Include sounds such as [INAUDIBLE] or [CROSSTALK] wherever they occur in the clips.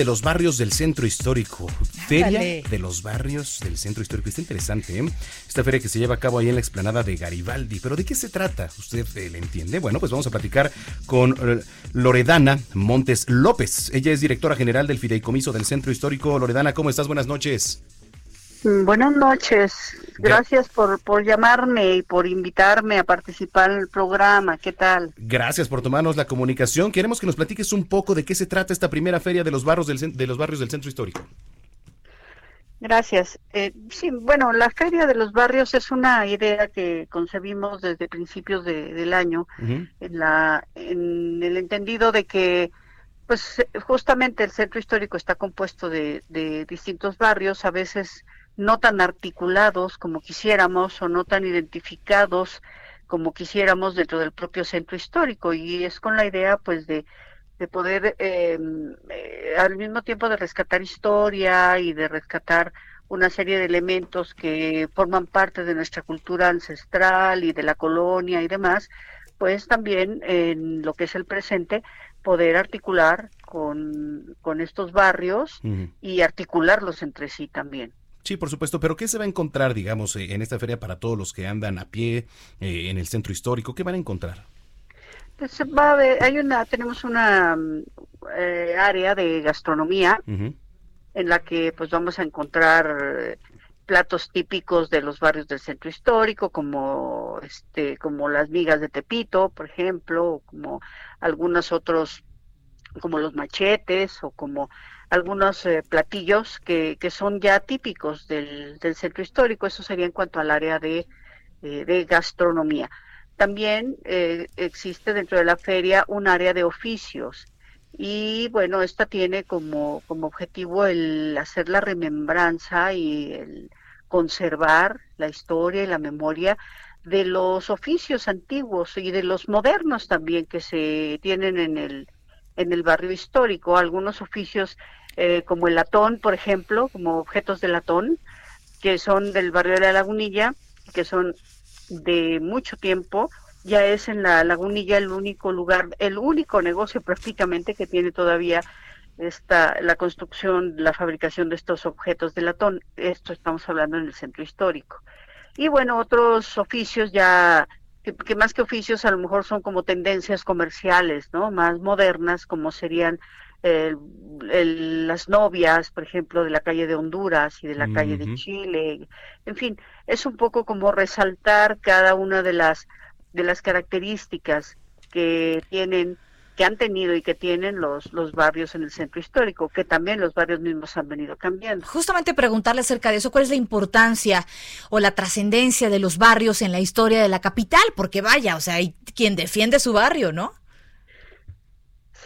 De los barrios del centro histórico. Feria Ándale. de los barrios del centro histórico. Está interesante, ¿eh? Esta feria que se lleva a cabo ahí en la explanada de Garibaldi. ¿Pero de qué se trata? ¿Usted eh, le entiende? Bueno, pues vamos a platicar con eh, Loredana Montes López. Ella es directora general del Fideicomiso del Centro Histórico. Loredana, ¿cómo estás? Buenas noches. Mm, Buenas noches. Gracias por, por llamarme y por invitarme a participar en el programa. ¿Qué tal? Gracias por tomarnos la comunicación. Queremos que nos platiques un poco de qué se trata esta primera feria de los barrios del, de los barrios del centro histórico. Gracias. Eh, sí, bueno, la Feria de los Barrios es una idea que concebimos desde principios de- del año en, la, en el entendido de que pues justamente el centro histórico está compuesto de, de distintos barrios, a veces no tan articulados como quisiéramos o no tan identificados como quisiéramos dentro del propio centro histórico y es con la idea pues de, de poder eh, eh, al mismo tiempo de rescatar historia y de rescatar una serie de elementos que forman parte de nuestra cultura ancestral y de la colonia y demás, pues también en lo que es el presente poder articular con, con estos barrios y articularlos entre sí también. Sí, por supuesto, pero ¿qué se va a encontrar, digamos, eh, en esta feria para todos los que andan a pie eh, en el centro histórico? ¿Qué van a encontrar? Pues va a haber, hay una, tenemos una mm, eh, área de gastronomía en la que pues vamos a encontrar platos típicos de los barrios del centro histórico como este como las migas de Tepito por ejemplo o como algunos otros como los machetes o como algunos eh, platillos que, que son ya típicos del, del centro histórico. Eso sería en cuanto al área de, eh, de gastronomía. También eh, existe dentro de la feria un área de oficios. Y bueno, esta tiene como, como objetivo el hacer la remembranza y el conservar la historia y la memoria de los oficios antiguos y de los modernos también que se tienen en el, en el barrio histórico. Algunos oficios eh, como el latón, por ejemplo, como objetos de latón, que son del barrio de la Lagunilla, que son de mucho tiempo, ya es en la Lagunilla el único lugar, el único negocio prácticamente que tiene todavía esta, la construcción, la fabricación de estos objetos de latón. Esto estamos hablando en el centro histórico. Y bueno, otros oficios ya, que, que más que oficios a lo mejor son como tendencias comerciales, ¿no? Más modernas, como serían el- el- las novias, por ejemplo, de la calle de Honduras y de la calle de. Chile. En fin, es un poco como resaltar cada una de las de las características que tienen que han tenido y que tienen los los barrios en el centro histórico, que también los barrios mismos han venido cambiando. Justamente preguntarle acerca de eso, ¿cuál es la importancia o la trascendencia de los barrios en la historia de la capital? Porque vaya, o sea, hay quien defiende su barrio, ¿no?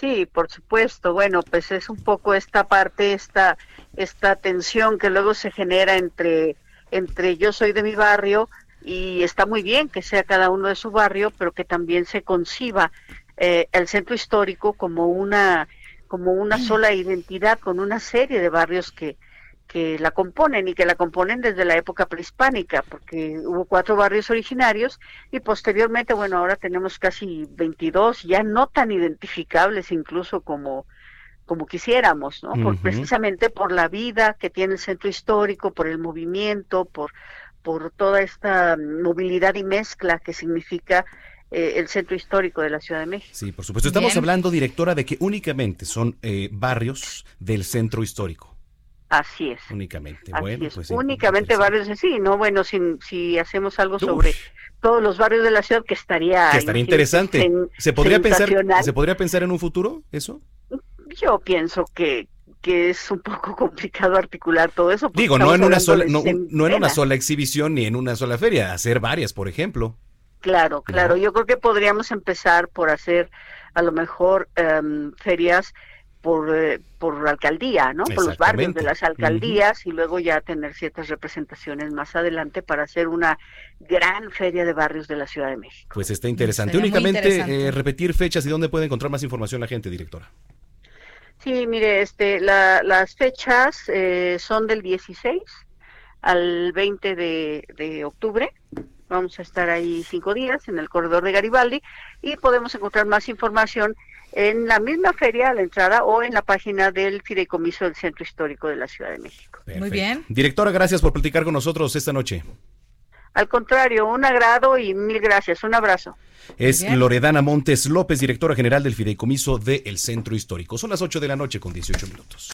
Sí, por supuesto. Bueno, pues es un poco esta parte, esta, esta tensión que luego se genera entre, entre yo soy de mi barrio y está muy bien que sea cada uno de su barrio, pero que también se conciba eh, el centro histórico como una, como una sola identidad con una serie de barrios que, que la componen y que la componen desde la época prehispánica, porque hubo cuatro barrios originarios y posteriormente, bueno, ahora tenemos casi 22, ya no tan identificables incluso como, como quisiéramos, ¿no? Por, precisamente por la vida que tiene el centro histórico, por el movimiento, por, por toda esta movilidad y mezcla que significa eh, el centro histórico de la Ciudad de México. Sí, por supuesto. Estamos Bien. hablando, directora, de que únicamente son eh, barrios del centro histórico. Así es. Únicamente. Así bueno, es. pues Únicamente barrios así, ¿no? Bueno, si, si hacemos algo sobre todos los barrios de la ciudad, que estaría... Que estaría interesante. sen- ¿Se podría pensar. ¿Se podría pensar en un futuro eso? Yo pienso que, que es un poco [LAUGHS] complicado articular todo eso. Digo, no en una sola, no, no en una sola exhibición ni en una sola feria, hacer varias, por ejemplo. Claro, claro. Yo creo que podríamos empezar por hacer a lo mejor em, ferias por, eh, por alcaldía, ¿no? Por los barrios de las alcaldías y luego ya tener ciertas representaciones más adelante para hacer una gran feria de barrios de la Ciudad de México. Pues está interesante. Únicamente eh, repetir fechas y dónde puede encontrar más información la gente, directora. Sí, mire, este, las fechas eh, son del 16 al 20 de, de octubre. Vamos a estar ahí cinco días en el corredor de Garibaldi y podemos encontrar más información en la misma feria a la entrada o en la página del Fideicomiso del Centro Histórico de la Ciudad de México. Muy bien. Directora, gracias por platicar con nosotros esta noche. Al contrario, un agrado y mil gracias. Un abrazo. Es Loredana Montes López, directora general del Fideicomiso del Centro Histórico. Son las 8 de la noche con 18 minutos.